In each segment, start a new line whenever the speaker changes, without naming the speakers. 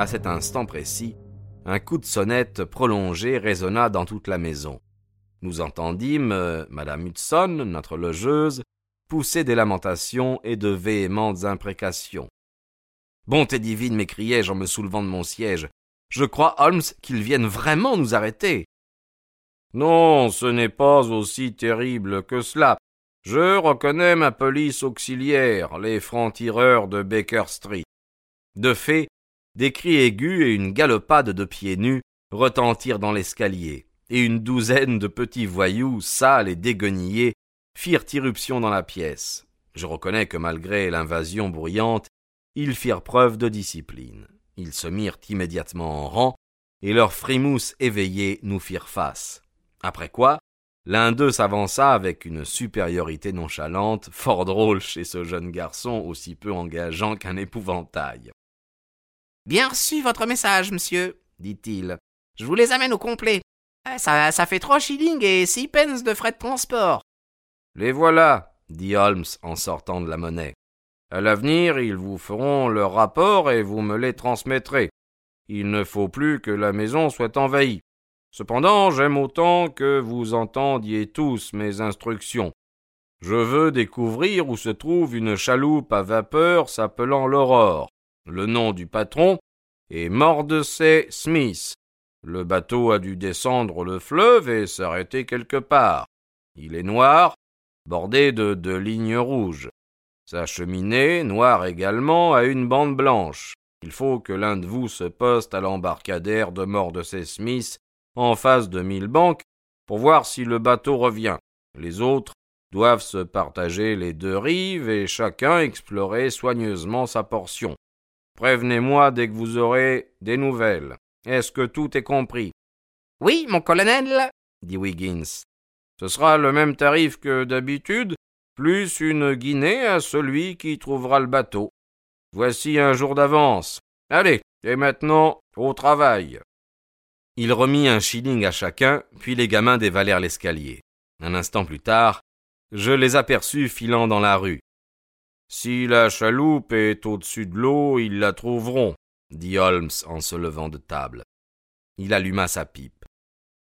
À cet instant précis, un coup de sonnette prolongé résonna dans toute la maison. Nous entendîmes euh, Madame Hudson, notre logeuse, pousser des lamentations et de véhémentes imprécations. Bonté divine, m'écriai-je en me soulevant de mon siège. Je crois, Holmes, qu'ils viennent vraiment nous arrêter.
Non, ce n'est pas aussi terrible que cela. Je reconnais ma police auxiliaire, les francs-tireurs de Baker Street.
De fait, des cris aigus et une galopade de pieds nus retentirent dans l'escalier, et une douzaine de petits voyous, sales et déguenillés, firent irruption dans la pièce. Je reconnais que malgré l'invasion bruyante, ils firent preuve de discipline. Ils se mirent immédiatement en rang, et leurs frimousse éveillés nous firent face. Après quoi, l'un d'eux s'avança avec une supériorité nonchalante, fort drôle chez ce jeune garçon aussi peu engageant qu'un épouvantail.
Bien reçu votre message, monsieur, dit-il. Je vous les amène au complet. Ça, ça fait trois shillings et six pence de frais de transport.
Les voilà, dit Holmes en sortant de la monnaie. À l'avenir, ils vous feront leur rapport et vous me les transmettrez. Il ne faut plus que la maison soit envahie. Cependant, j'aime autant que vous entendiez tous mes instructions. Je veux découvrir où se trouve une chaloupe à vapeur s'appelant l'Aurore. Le nom du patron est Mordecai Smith. Le bateau a dû descendre le fleuve et s'arrêter quelque part. Il est noir, bordé de deux lignes rouges. Sa cheminée, noire également, a une bande blanche. Il faut que l'un de vous se poste à l'embarcadère de Mordecai Smith en face de Millbank pour voir si le bateau revient. Les autres doivent se partager les deux rives et chacun explorer soigneusement sa portion. Prévenez-moi dès que vous aurez des nouvelles. Est-ce que tout est compris?
Oui, mon colonel,
dit Wiggins. Ce sera le même tarif que d'habitude, plus une guinée à celui qui trouvera le bateau. Voici un jour d'avance. Allez, et maintenant, au travail.
Il remit un shilling à chacun, puis les gamins dévalèrent l'escalier. Un instant plus tard, je les aperçus filant dans la rue.
Si la chaloupe est au-dessus de l'eau, ils la trouveront, dit Holmes en se levant de table.
Il alluma sa pipe.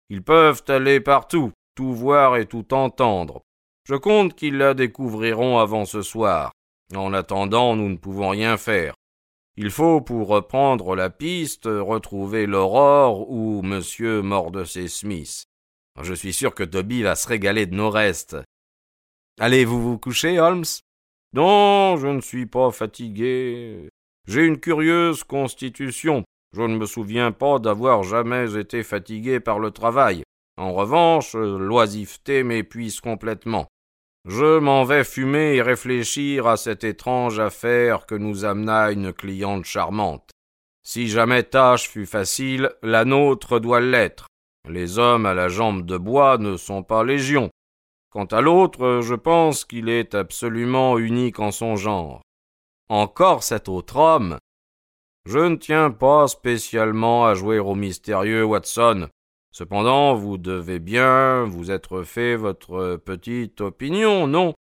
Ils peuvent aller partout, tout voir et tout entendre. Je compte qu'ils la découvriront avant ce soir. En attendant, nous ne pouvons rien faire. Il faut, pour reprendre la piste, retrouver l'Aurore ou Monsieur Mordecai Smith.
Je suis sûr que Toby va se régaler de nos restes. Allez-vous vous coucher, Holmes?
Non, je ne suis pas fatigué. J'ai une curieuse constitution. Je ne me souviens pas d'avoir jamais été fatigué par le travail. En revanche, l'oisiveté m'épuise complètement. Je m'en vais fumer et réfléchir à cette étrange affaire que nous amena une cliente charmante. Si jamais tâche fut facile, la nôtre doit l'être. Les hommes à la jambe de bois ne sont pas légion. Quant à l'autre, je pense qu'il est absolument unique en son genre.
Encore cet autre homme.
Je ne tiens pas spécialement à jouer au mystérieux, Watson. Cependant, vous devez bien vous être fait votre petite opinion, non?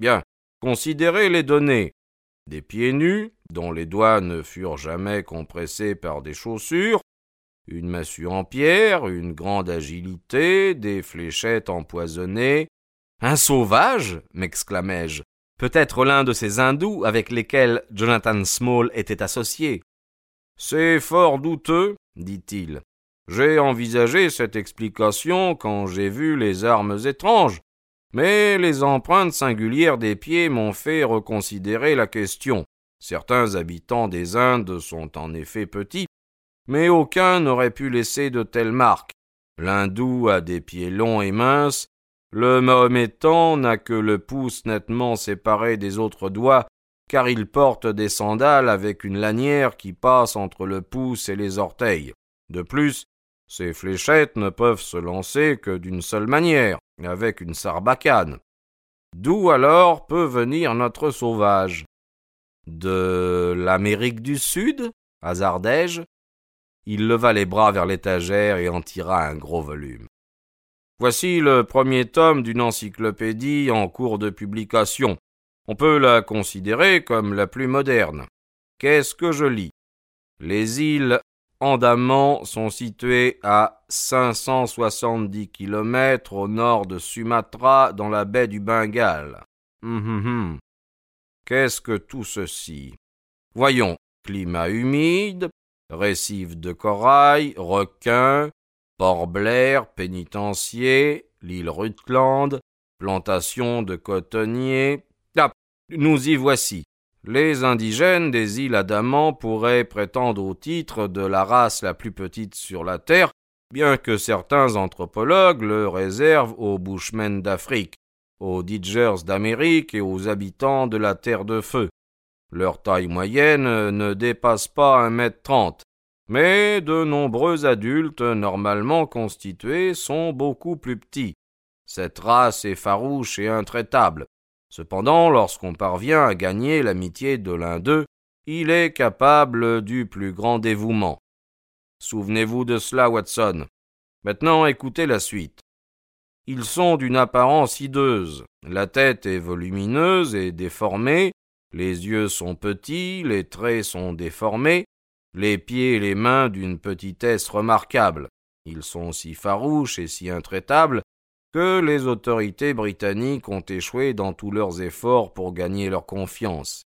Bien, considérez les données. Des pieds nus, dont les doigts ne furent jamais compressés par des chaussures, une massue en pierre, une grande agilité, des fléchettes empoisonnées,
un sauvage m'exclamai-je. Peut-être l'un de ces hindous avec lesquels Jonathan Small était associé.
C'est fort douteux, dit-il. J'ai envisagé cette explication quand j'ai vu les armes étranges, mais les empreintes singulières des pieds m'ont fait reconsidérer la question. Certains habitants des Indes sont en effet petits, mais aucun n'aurait pu laisser de telles marques. L'hindou a des pieds longs et minces, Le Mahométan n'a que le pouce nettement séparé des autres doigts, car il porte des sandales avec une lanière qui passe entre le pouce et les orteils. De plus, ces fléchettes ne peuvent se lancer que d'une seule manière, avec une sarbacane. D'où alors peut venir notre sauvage? De l'Amérique du Sud? Hasardai-je? Il leva les bras vers l'étagère et en tira un gros volume. Voici le premier tome d'une encyclopédie en cours de publication. On peut la considérer comme la plus moderne. Qu'est-ce que je lis? Les îles Andaman sont situées à 570 kilomètres au nord de Sumatra dans la baie du Bengale. Hum, hum, hum. Qu'est-ce que tout ceci? Voyons, climat humide, récifs de corail, requins, Port Blair, pénitencier, l'île Rutland, plantation de cotonniers. Ah, nous y voici. Les indigènes des îles Adaman pourraient prétendre au titre de la race la plus petite sur la Terre, bien que certains anthropologues le réservent aux Bushmen d'Afrique, aux Didgers d'Amérique et aux habitants de la Terre de Feu. Leur taille moyenne ne dépasse pas un mètre trente, mais de nombreux adultes normalement constitués sont beaucoup plus petits. Cette race est farouche et intraitable. Cependant, lorsqu'on parvient à gagner l'amitié de l'un d'eux, il est capable du plus grand dévouement. Souvenez-vous de cela, Watson. Maintenant, écoutez la suite. Ils sont d'une apparence hideuse. La tête est volumineuse et déformée, les yeux sont petits, les traits sont déformés, les pieds et les mains d'une petitesse remarquable. Ils sont si farouches et si intraitables que les autorités britanniques ont échoué dans tous leurs efforts pour gagner leur confiance.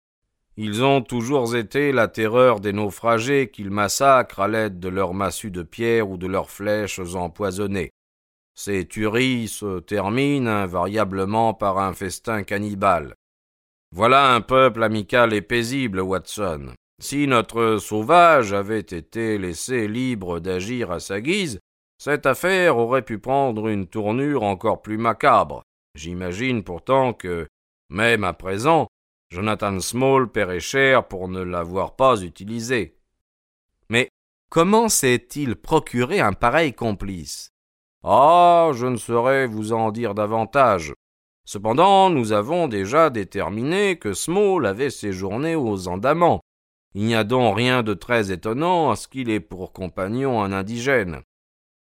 Ils ont toujours été la terreur des naufragés qu'ils massacrent à l'aide de leurs massues de pierre ou de leurs flèches empoisonnées. Ces tueries se terminent invariablement par un festin cannibale. Voilà un peuple amical et paisible, Watson. Si notre sauvage avait été laissé libre d'agir à sa guise, cette affaire aurait pu prendre une tournure encore plus macabre. J'imagine pourtant que, même à présent, Jonathan Small paierait cher pour ne l'avoir pas utilisé.
Mais comment s'est-il procuré un pareil complice?
Ah, je ne saurais vous en dire davantage. Cependant, nous avons déjà déterminé que Small avait séjourné aux Andamans. Il n'y a donc rien de très étonnant à ce qu'il ait pour compagnon un indigène.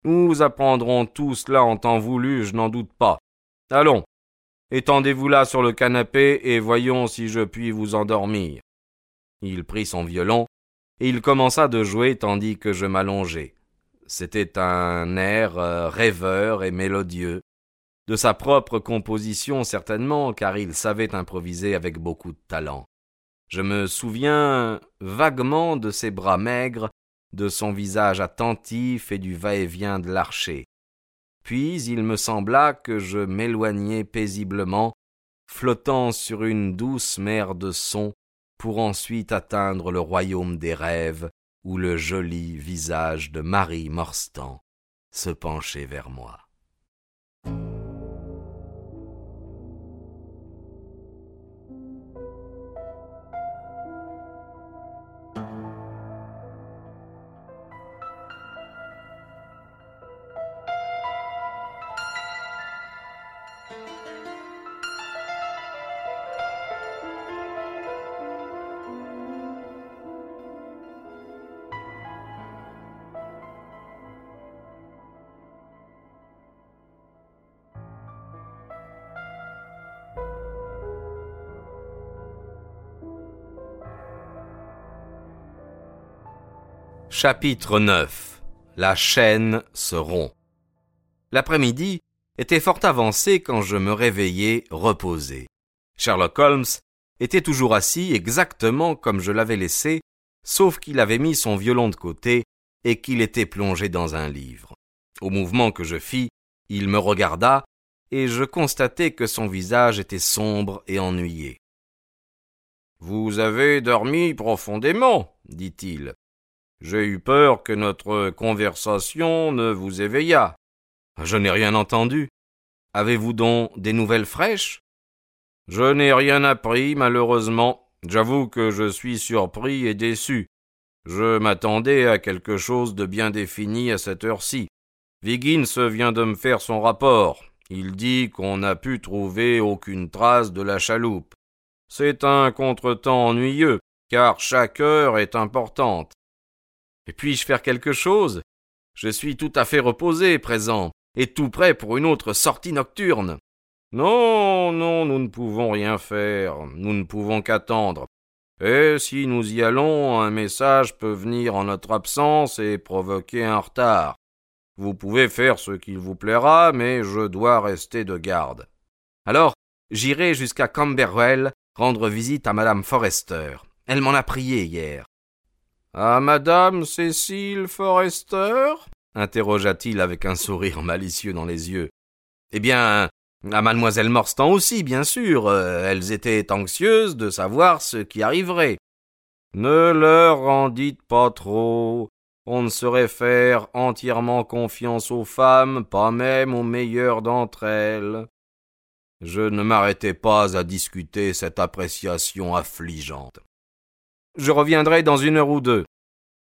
Nous apprendrons tout cela en temps voulu, je n'en doute pas. Allons, étendez-vous là sur le canapé et voyons si je puis vous endormir. Il prit son violon et il commença de jouer tandis que je m'allongeais. C'était un air euh, rêveur et mélodieux, de sa propre composition certainement, car il savait improviser avec beaucoup de talent. Je me souviens vaguement de ses bras maigres de son visage attentif et du va-et-vient de l'archer. Puis il me sembla que je m'éloignais paisiblement, flottant sur une douce mer de sons, pour ensuite atteindre le royaume des rêves, où le joli visage de Marie Morstan se penchait vers moi.
Chapitre 9 La chaîne se rompt. L'après-midi était fort avancé quand je me réveillai reposé. Sherlock Holmes était toujours assis exactement comme je l'avais laissé, sauf qu'il avait mis son violon de côté et qu'il était plongé dans un livre. Au mouvement que je fis, il me regarda, et je constatai que son visage était sombre et ennuyé.
Vous avez dormi profondément, dit-il. J'ai eu peur que notre conversation ne vous éveillât.
Je n'ai rien entendu. Avez-vous donc des nouvelles fraîches?
Je n'ai rien appris, malheureusement. J'avoue que je suis surpris et déçu. Je m'attendais à quelque chose de bien défini à cette heure-ci. Viggins vient de me faire son rapport. Il dit qu'on n'a pu trouver aucune trace de la chaloupe. C'est un contretemps ennuyeux, car chaque heure est importante.
Et puis-je faire quelque chose? Je suis tout à fait reposé, présent, et tout prêt pour une autre sortie nocturne.
Non, non, nous ne pouvons rien faire, nous ne pouvons qu'attendre. Et si nous y allons, un message peut venir en notre absence et provoquer un retard. Vous pouvez faire ce qu'il vous plaira, mais je dois rester de garde.
Alors, j'irai jusqu'à Camberwell rendre visite à madame Forrester. Elle m'en a prié hier.
À madame Cécile Forrester?
interrogea-t-il avec un sourire malicieux dans les yeux. Eh bien, à mademoiselle Morstan aussi, bien sûr. Euh, elles étaient anxieuses de savoir ce qui arriverait.
Ne leur en dites pas trop. On ne saurait faire entièrement confiance aux femmes, pas même aux meilleures d'entre elles. Je ne m'arrêtais pas à discuter cette appréciation affligeante.
Je reviendrai dans une heure ou deux.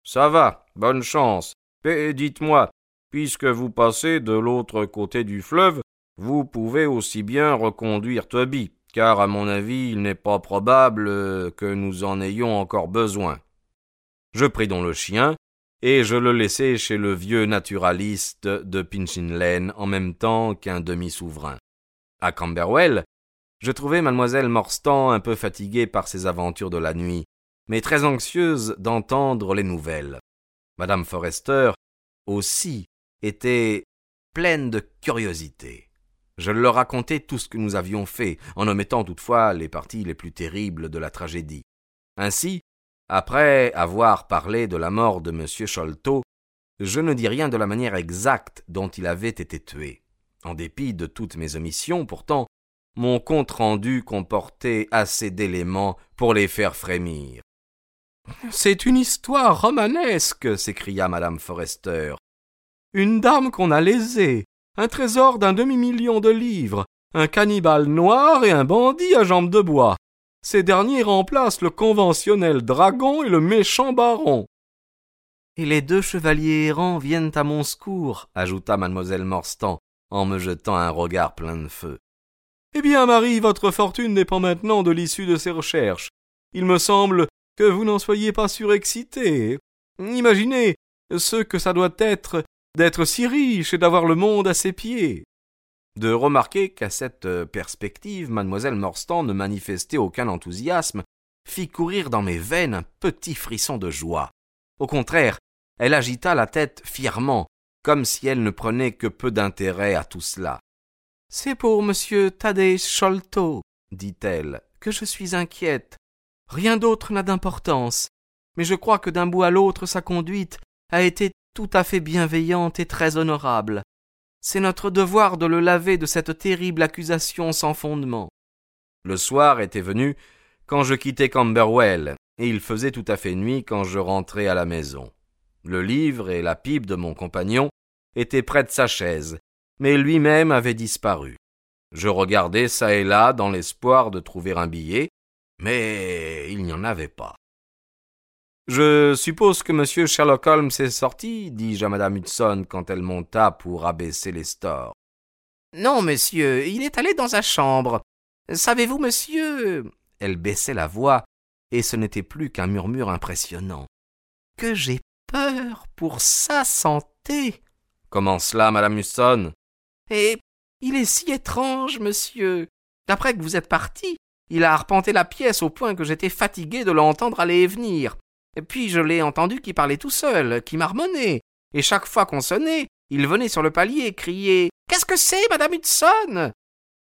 Ça va, bonne chance. Et dites-moi, puisque vous passez de l'autre côté du fleuve, vous pouvez aussi bien reconduire Toby, car à mon avis il n'est pas probable que nous en ayons encore besoin.
Je pris donc le chien, et je le laissai chez le vieux naturaliste de Pinchin Lane en même temps qu'un demi-souverain. À Camberwell, je trouvai mademoiselle Morstan un peu fatiguée par ses aventures de la nuit, mais très anxieuse d'entendre les nouvelles. Madame Forrester aussi était pleine de curiosité. Je leur racontai tout ce que nous avions fait, en omettant toutefois les parties les plus terribles de la tragédie. Ainsi, après avoir parlé de la mort de M. Sholto, je ne dis rien de la manière exacte dont il avait été tué. En dépit de toutes mes omissions, pourtant, mon compte-rendu comportait assez d'éléments pour les faire frémir. C'est une histoire romanesque, s'écria madame Forrester. Une dame qu'on a lésée, un trésor d'un demi-million de livres, un cannibale noir et un bandit à jambes de bois. Ces derniers remplacent le conventionnel dragon et le méchant baron. Et les deux chevaliers errants viennent à mon secours, ajouta mademoiselle Morstan, en me jetant un regard plein de feu. Eh bien, Marie, votre fortune dépend maintenant de l'issue de ces recherches. Il me semble que vous n'en soyez pas surexcité. Imaginez ce que ça doit être d'être si riche et d'avoir le monde à ses pieds de remarquer qu'à cette euh, perspective mademoiselle Morstan ne manifestait aucun enthousiasme fit courir dans mes veines un petit frisson de joie. Au contraire, elle agita la tête fièrement, comme si elle ne prenait que peu d'intérêt à tout cela. C'est pour monsieur Thaddeus Sholto, dit-elle, que je suis inquiète. Rien d'autre n'a d'importance, mais je crois que d'un bout à l'autre sa conduite a été tout à fait bienveillante et très honorable. C'est notre devoir de le laver de cette terrible accusation sans fondement. Le soir était venu quand je quittais Camberwell, et il faisait tout à fait nuit quand je rentrai à la maison. Le livre et la pipe de mon compagnon étaient près de sa chaise, mais lui-même avait disparu. Je regardais çà et là dans l'espoir de trouver un billet, mais il n'y en avait pas. Je suppose que monsieur Sherlock Holmes est sorti, dis-je à madame Hudson quand elle monta pour abaisser les stores.
Non, monsieur, il est allé dans sa chambre. Savez-vous, monsieur?
Elle baissait la voix, et ce n'était plus qu'un murmure impressionnant.
Que j'ai peur pour sa santé.
Comment cela, madame Hudson?
Et il est si étrange, monsieur. D'après que vous êtes parti, il a arpenté la pièce au point que j'étais fatigué de l'entendre aller et venir. Et puis je l'ai entendu qui parlait tout seul, qui marmonnait. Et chaque fois qu'on sonnait, il venait sur le palier et criait Qu'est-ce que c'est, madame Hudson?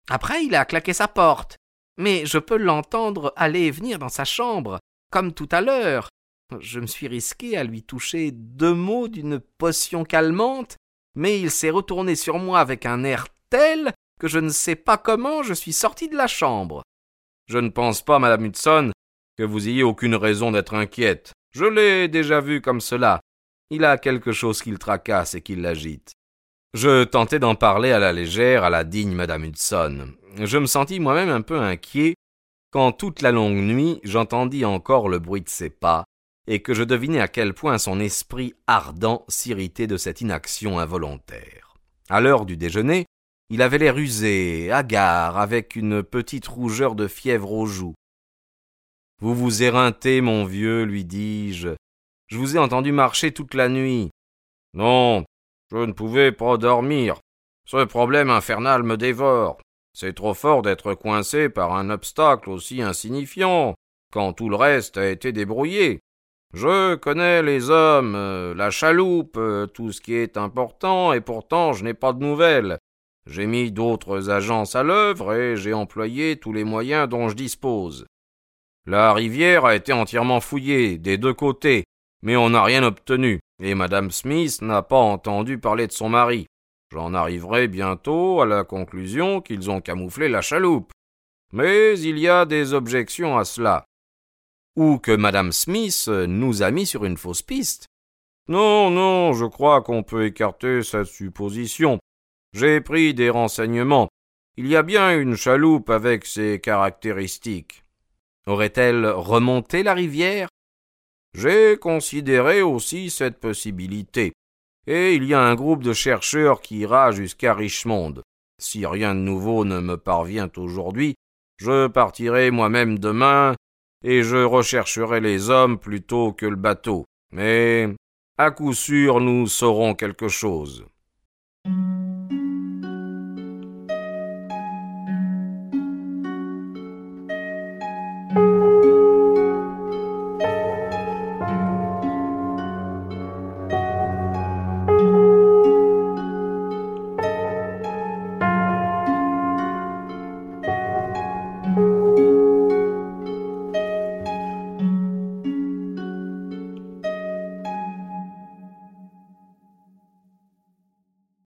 Après, il a claqué sa porte. Mais je peux l'entendre aller et venir dans sa chambre, comme tout à l'heure. Je me suis risqué à lui toucher deux mots d'une potion calmante, mais il s'est retourné sur moi avec un air tel que je ne sais pas comment je suis sorti de la chambre.
Je ne pense pas, madame Hudson, que vous ayez aucune raison d'être inquiète. Je l'ai déjà vu comme cela. Il a quelque chose qui le tracasse et qui l'agite.
Je tentai d'en parler à la légère à la digne madame Hudson. Je me sentis moi-même un peu inquiet quand toute la longue nuit j'entendis encore le bruit de ses pas, et que je devinais à quel point son esprit ardent s'irritait de cette inaction involontaire. À l'heure du déjeuner, il avait l'air usé, hagard, avec une petite rougeur de fièvre aux joues. Vous vous éreintez, mon vieux, lui dis-je. Je vous ai entendu marcher toute la nuit.
Non, je ne pouvais pas dormir. Ce problème infernal me dévore. C'est trop fort d'être coincé par un obstacle aussi insignifiant, quand tout le reste a été débrouillé. Je connais les hommes, euh, la chaloupe, euh, tout ce qui est important, et pourtant je n'ai pas de nouvelles. J'ai mis d'autres agences à l'œuvre et j'ai employé tous les moyens dont je dispose. La rivière a été entièrement fouillée, des deux côtés, mais on n'a rien obtenu, et madame Smith n'a pas entendu parler de son mari. J'en arriverai bientôt à la conclusion qu'ils ont camouflé la chaloupe. Mais il y a des objections à cela.
Ou que madame Smith nous a mis sur une fausse piste.
Non, non, je crois qu'on peut écarter cette supposition. J'ai pris des renseignements. Il y a bien une chaloupe avec ces caractéristiques.
Aurait-elle remonté la rivière?
J'ai considéré aussi cette possibilité. Et il y a un groupe de chercheurs qui ira jusqu'à Richmond. Si rien de nouveau ne me parvient aujourd'hui, je partirai moi-même demain et je rechercherai les hommes plutôt que le bateau. Mais à coup sûr nous saurons quelque chose.